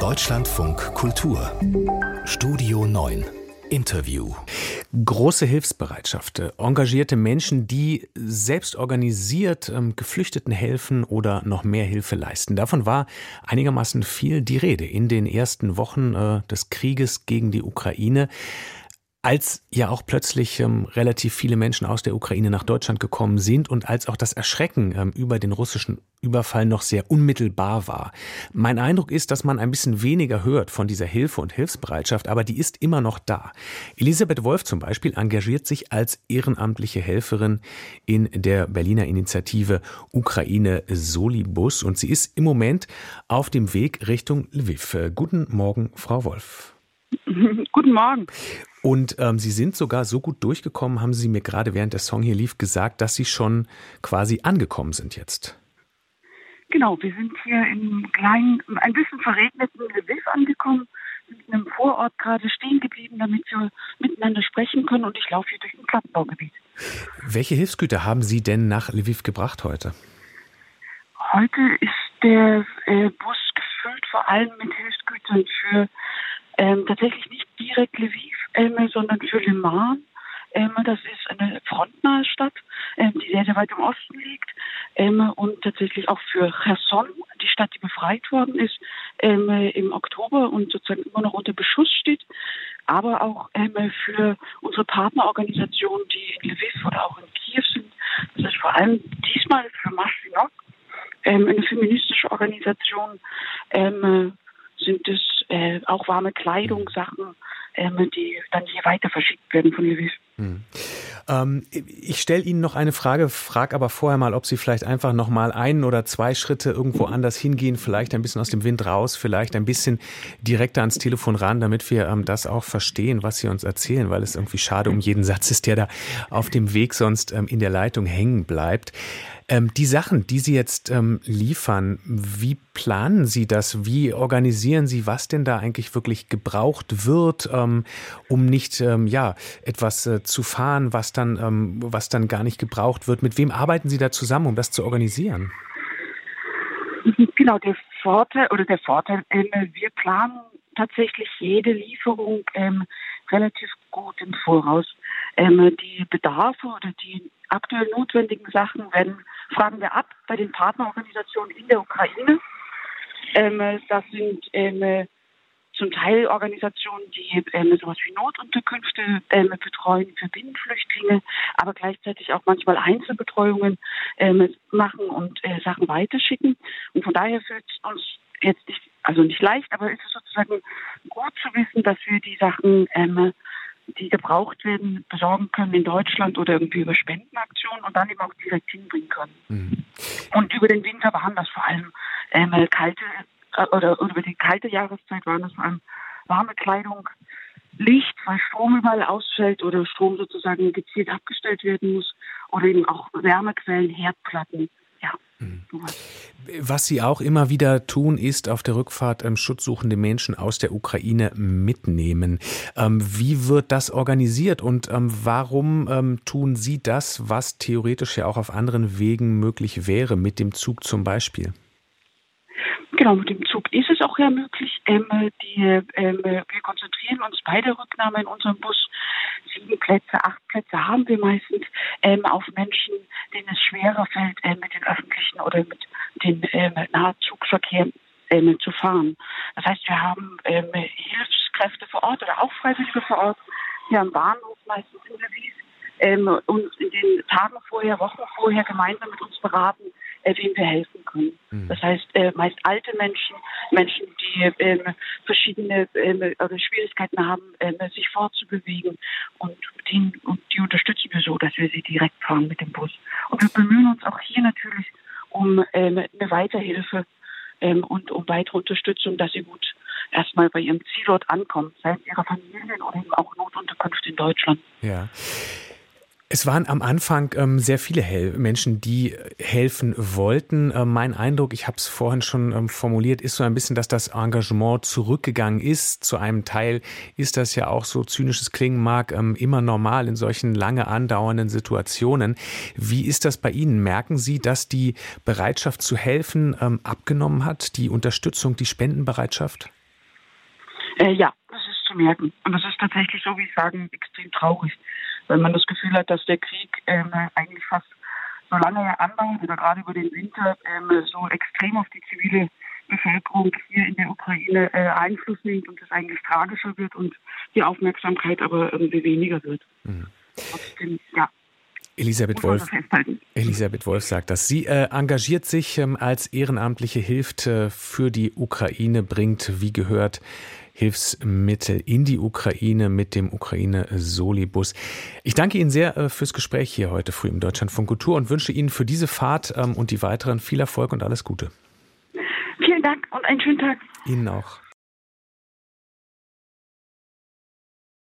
Deutschlandfunk Kultur Studio 9 Interview. Große Hilfsbereitschaft, engagierte Menschen, die selbst organisiert ähm, Geflüchteten helfen oder noch mehr Hilfe leisten. Davon war einigermaßen viel die Rede in den ersten Wochen äh, des Krieges gegen die Ukraine als ja auch plötzlich ähm, relativ viele Menschen aus der Ukraine nach Deutschland gekommen sind und als auch das Erschrecken ähm, über den russischen Überfall noch sehr unmittelbar war. Mein Eindruck ist, dass man ein bisschen weniger hört von dieser Hilfe und Hilfsbereitschaft, aber die ist immer noch da. Elisabeth Wolf zum Beispiel engagiert sich als ehrenamtliche Helferin in der Berliner Initiative Ukraine Solibus und sie ist im Moment auf dem Weg Richtung Lviv. Äh, guten Morgen, Frau Wolf. Guten Morgen. Und ähm, Sie sind sogar so gut durchgekommen, haben Sie mir gerade während der Song hier lief gesagt, dass Sie schon quasi angekommen sind jetzt. Genau, wir sind hier im kleinen, ein bisschen verregneten Lviv angekommen, sind in einem Vorort gerade stehen geblieben, damit wir miteinander sprechen können und ich laufe hier durch ein Plattenbaugebiet. Welche Hilfsgüter haben Sie denn nach Lviv gebracht heute? Heute ist der äh, Bus gefüllt vor allem mit Hilfsgütern für ähm, tatsächlich nicht direkt Lviv, ähm, sondern für Le Mans. Ähm, das ist eine frontnahe Stadt, ähm, die sehr, sehr weit im Osten liegt. Ähm, und tatsächlich auch für Cherson, die Stadt, die befreit worden ist ähm, im Oktober und sozusagen immer noch unter Beschuss steht. Aber auch für unsere Partnerorganisationen, die in Lviv oder auch in Kiew sind. Das ist vor allem diesmal für Maschinok, eine feministische Organisation, sind es äh, auch warme Kleidungssachen, ähm, die dann hier weiter verschickt werden von. Hm. Ähm, ich stelle Ihnen noch eine Frage, frage aber vorher mal, ob Sie vielleicht einfach noch mal einen oder zwei Schritte irgendwo anders hingehen, vielleicht ein bisschen aus dem Wind raus, vielleicht ein bisschen direkter ans Telefon ran, damit wir ähm, das auch verstehen, was Sie uns erzählen, weil es irgendwie schade um jeden Satz ist, der da auf dem Weg sonst ähm, in der Leitung hängen bleibt. Ähm, die Sachen, die Sie jetzt ähm, liefern, wie planen Sie das? Wie organisieren Sie, was denn da eigentlich wirklich gebraucht wird, ähm, um nicht ja etwas äh, zu fahren, was dann ähm, was dann gar nicht gebraucht wird? Mit wem arbeiten Sie da zusammen, um das zu organisieren? Genau, der Vorteil oder der Vorteil, ähm, wir planen tatsächlich jede Lieferung relativ gut im Voraus. die Bedarfe oder die aktuell notwendigen Sachen werden, fragen wir ab bei den Partnerorganisationen in der Ukraine. Ähm, das sind ähm, zum Teil Organisationen, die ähm, sowas wie Notunterkünfte ähm, betreuen für Binnenflüchtlinge, aber gleichzeitig auch manchmal Einzelbetreuungen ähm, machen und äh, Sachen weiterschicken. Und von daher fühlt es uns jetzt nicht, also nicht leicht, aber es ist sozusagen gut zu wissen, dass wir die Sachen ähm, die gebraucht werden, besorgen können in Deutschland oder irgendwie über Spendenaktionen und dann eben auch direkt hinbringen können. Mhm. Und über den Winter waren das vor allem ähm, kalte äh, oder, oder über die kalte Jahreszeit waren das vor allem warme Kleidung, Licht, weil Strom überall ausfällt oder Strom sozusagen gezielt abgestellt werden muss oder eben auch Wärmequellen, Herdplatten. Ja. Mhm. Was Sie auch immer wieder tun, ist auf der Rückfahrt ähm, schutzsuchende Menschen aus der Ukraine mitnehmen. Ähm, wie wird das organisiert und ähm, warum ähm, tun Sie das, was theoretisch ja auch auf anderen Wegen möglich wäre, mit dem Zug zum Beispiel? Genau, mit dem Zug ist es auch ja möglich. Ähm, die, ähm, wir konzentrieren uns bei der Rücknahme in unserem Bus sieben Plätze, acht Plätze haben wir meistens ähm, auf Menschen, denen es schwerer fällt, äh, mit den öffentlichen oder mit dem äh, Nahzugverkehr äh, zu fahren. Das heißt, wir haben ähm, Hilfskräfte vor Ort oder auch Freiwillige vor Ort, hier am Bahnhof meistens in Lviv, ähm, uns in den Tagen vorher, Wochen vorher gemeinsam mit uns beraten, äh, wem wir helfen können. Mhm. Das heißt, äh, meist alte Menschen, Menschen, die ähm, verschiedene ähm, also Schwierigkeiten haben, ähm, sich fortzubewegen und, den, und die unterstützen wir so, dass wir sie direkt fahren mit dem Bus. Und wir bemühen uns auch hier natürlich um ähm, eine Weiterhilfe ähm, und um weitere Unterstützung, dass sie gut erstmal bei ihrem Zielort ankommen, sei es ihrer Familien oder eben auch Notunterkunft in Deutschland. Ja. Es waren am Anfang ähm, sehr viele Hel Menschen, die helfen wollten. Ähm, mein Eindruck, ich habe es vorhin schon ähm, formuliert, ist so ein bisschen, dass das Engagement zurückgegangen ist. Zu einem Teil ist das ja auch so zynisch es klingen mag, ähm, immer normal in solchen lange andauernden Situationen. Wie ist das bei Ihnen? Merken Sie, dass die Bereitschaft zu helfen ähm, abgenommen hat, die Unterstützung, die Spendenbereitschaft? Äh, ja, das ist zu merken. Und das ist tatsächlich so, wie ich sagen, extrem traurig, weil man das Gefühl hat, dass der Krieg ähm, eigentlich fast so lange er andauert oder gerade über den Winter ähm, so extrem auf die zivile Bevölkerung hier in der Ukraine äh, Einfluss nimmt und es eigentlich tragischer wird und die Aufmerksamkeit aber irgendwie weniger wird. Mhm. Trotzdem, ja. Elisabeth Wolf, Elisabeth Wolf sagt das. Sie äh, engagiert sich ähm, als Ehrenamtliche, hilft äh, für die Ukraine, bringt, wie gehört, Hilfsmittel in die Ukraine mit dem Ukraine Solibus. Ich danke Ihnen sehr äh, fürs Gespräch hier heute früh im Deutschlandfunk Kultur und wünsche Ihnen für diese Fahrt ähm, und die weiteren viel Erfolg und alles Gute. Vielen Dank und einen schönen Tag. Ihnen auch.